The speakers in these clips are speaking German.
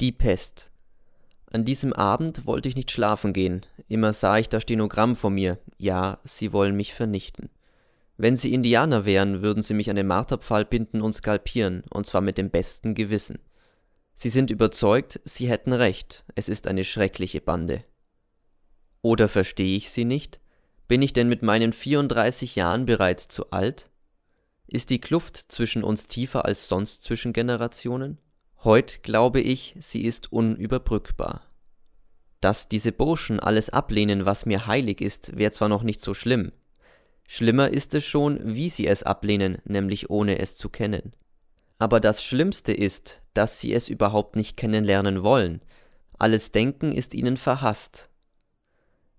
Die Pest. An diesem Abend wollte ich nicht schlafen gehen. Immer sah ich das Stenogramm vor mir. Ja, sie wollen mich vernichten. Wenn sie Indianer wären, würden sie mich an den Marterpfahl binden und skalpieren, und zwar mit dem besten Gewissen. Sie sind überzeugt, sie hätten recht, es ist eine schreckliche Bande. Oder verstehe ich sie nicht? Bin ich denn mit meinen 34 Jahren bereits zu alt? Ist die Kluft zwischen uns tiefer als sonst zwischen Generationen? Heut glaube ich, sie ist unüberbrückbar. Dass diese Burschen alles ablehnen, was mir heilig ist, wäre zwar noch nicht so schlimm, Schlimmer ist es schon, wie sie es ablehnen, nämlich ohne es zu kennen. Aber das Schlimmste ist, dass sie es überhaupt nicht kennenlernen wollen. Alles Denken ist ihnen verhasst.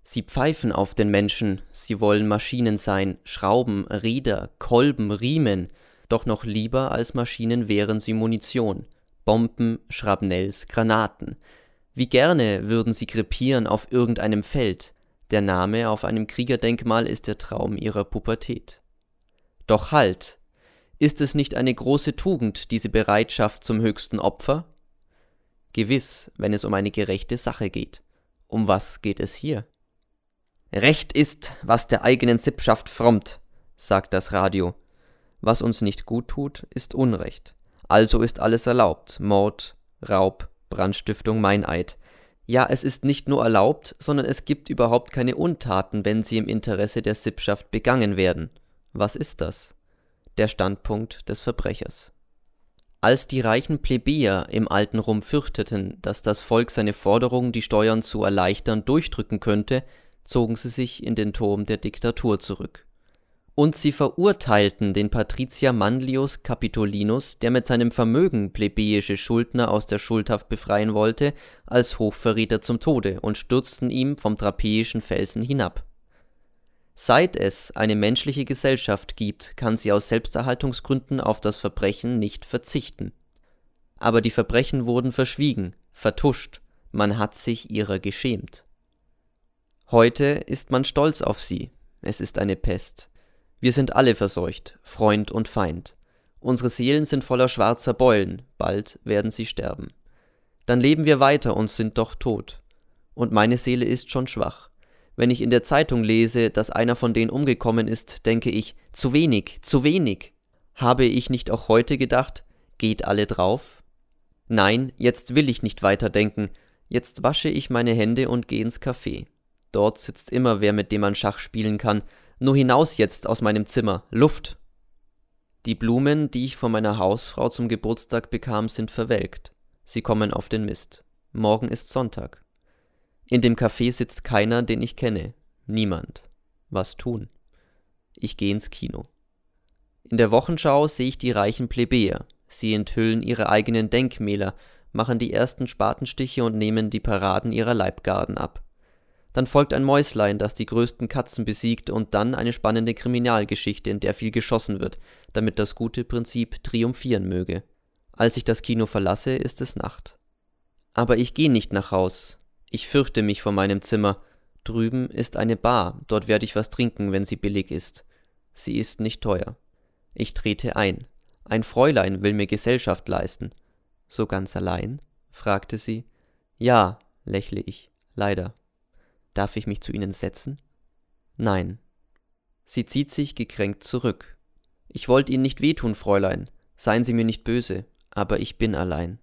Sie pfeifen auf den Menschen, sie wollen Maschinen sein, Schrauben, Räder, Kolben, Riemen, doch noch lieber als Maschinen wären sie Munition, Bomben, Schrapnells, Granaten. Wie gerne würden sie krepieren auf irgendeinem Feld, der Name auf einem Kriegerdenkmal ist der Traum ihrer Pubertät. Doch halt! Ist es nicht eine große Tugend, diese Bereitschaft zum höchsten Opfer? Gewiss, wenn es um eine gerechte Sache geht. Um was geht es hier? Recht ist, was der eigenen Sippschaft frommt, sagt das Radio. Was uns nicht gut tut, ist Unrecht. Also ist alles erlaubt. Mord, Raub, Brandstiftung, Meineid. Ja, es ist nicht nur erlaubt, sondern es gibt überhaupt keine Untaten, wenn sie im Interesse der Sippschaft begangen werden. Was ist das? Der Standpunkt des Verbrechers. Als die reichen Plebejer im alten Rom fürchteten, dass das Volk seine Forderung, die Steuern zu erleichtern, durchdrücken könnte, zogen sie sich in den Turm der Diktatur zurück und sie verurteilten den Patrizier Manlius Capitolinus, der mit seinem Vermögen plebejische Schuldner aus der Schuldhaft befreien wollte, als Hochverräter zum Tode und stürzten ihm vom trapeischen Felsen hinab. Seit es eine menschliche Gesellschaft gibt, kann sie aus Selbsterhaltungsgründen auf das Verbrechen nicht verzichten. Aber die Verbrechen wurden verschwiegen, vertuscht, man hat sich ihrer geschämt. Heute ist man stolz auf sie, es ist eine Pest. Wir sind alle verseucht, Freund und Feind. Unsere Seelen sind voller schwarzer Beulen, bald werden sie sterben. Dann leben wir weiter und sind doch tot. Und meine Seele ist schon schwach. Wenn ich in der Zeitung lese, dass einer von denen umgekommen ist, denke ich, zu wenig, zu wenig. Habe ich nicht auch heute gedacht, geht alle drauf? Nein, jetzt will ich nicht weiter denken. Jetzt wasche ich meine Hände und gehe ins Café. Dort sitzt immer wer, mit dem man Schach spielen kann, nur hinaus jetzt aus meinem Zimmer. Luft. Die Blumen, die ich von meiner Hausfrau zum Geburtstag bekam, sind verwelkt. Sie kommen auf den Mist. Morgen ist Sonntag. In dem Café sitzt keiner, den ich kenne. Niemand. Was tun? Ich gehe ins Kino. In der Wochenschau sehe ich die reichen Plebejer. Sie enthüllen ihre eigenen Denkmäler, machen die ersten Spatenstiche und nehmen die Paraden ihrer Leibgarden ab. Dann folgt ein Mäuslein, das die größten Katzen besiegt und dann eine spannende Kriminalgeschichte, in der viel geschossen wird, damit das gute Prinzip triumphieren möge. Als ich das Kino verlasse, ist es Nacht. Aber ich gehe nicht nach Haus. Ich fürchte mich vor meinem Zimmer. Drüben ist eine Bar, dort werde ich was trinken, wenn sie billig ist. Sie ist nicht teuer. Ich trete ein. Ein Fräulein will mir Gesellschaft leisten. So ganz allein? fragte sie. Ja, lächle ich, leider. Darf ich mich zu Ihnen setzen? Nein. Sie zieht sich gekränkt zurück. Ich wollte Ihnen nicht wehtun, Fräulein. Seien Sie mir nicht böse, aber ich bin allein.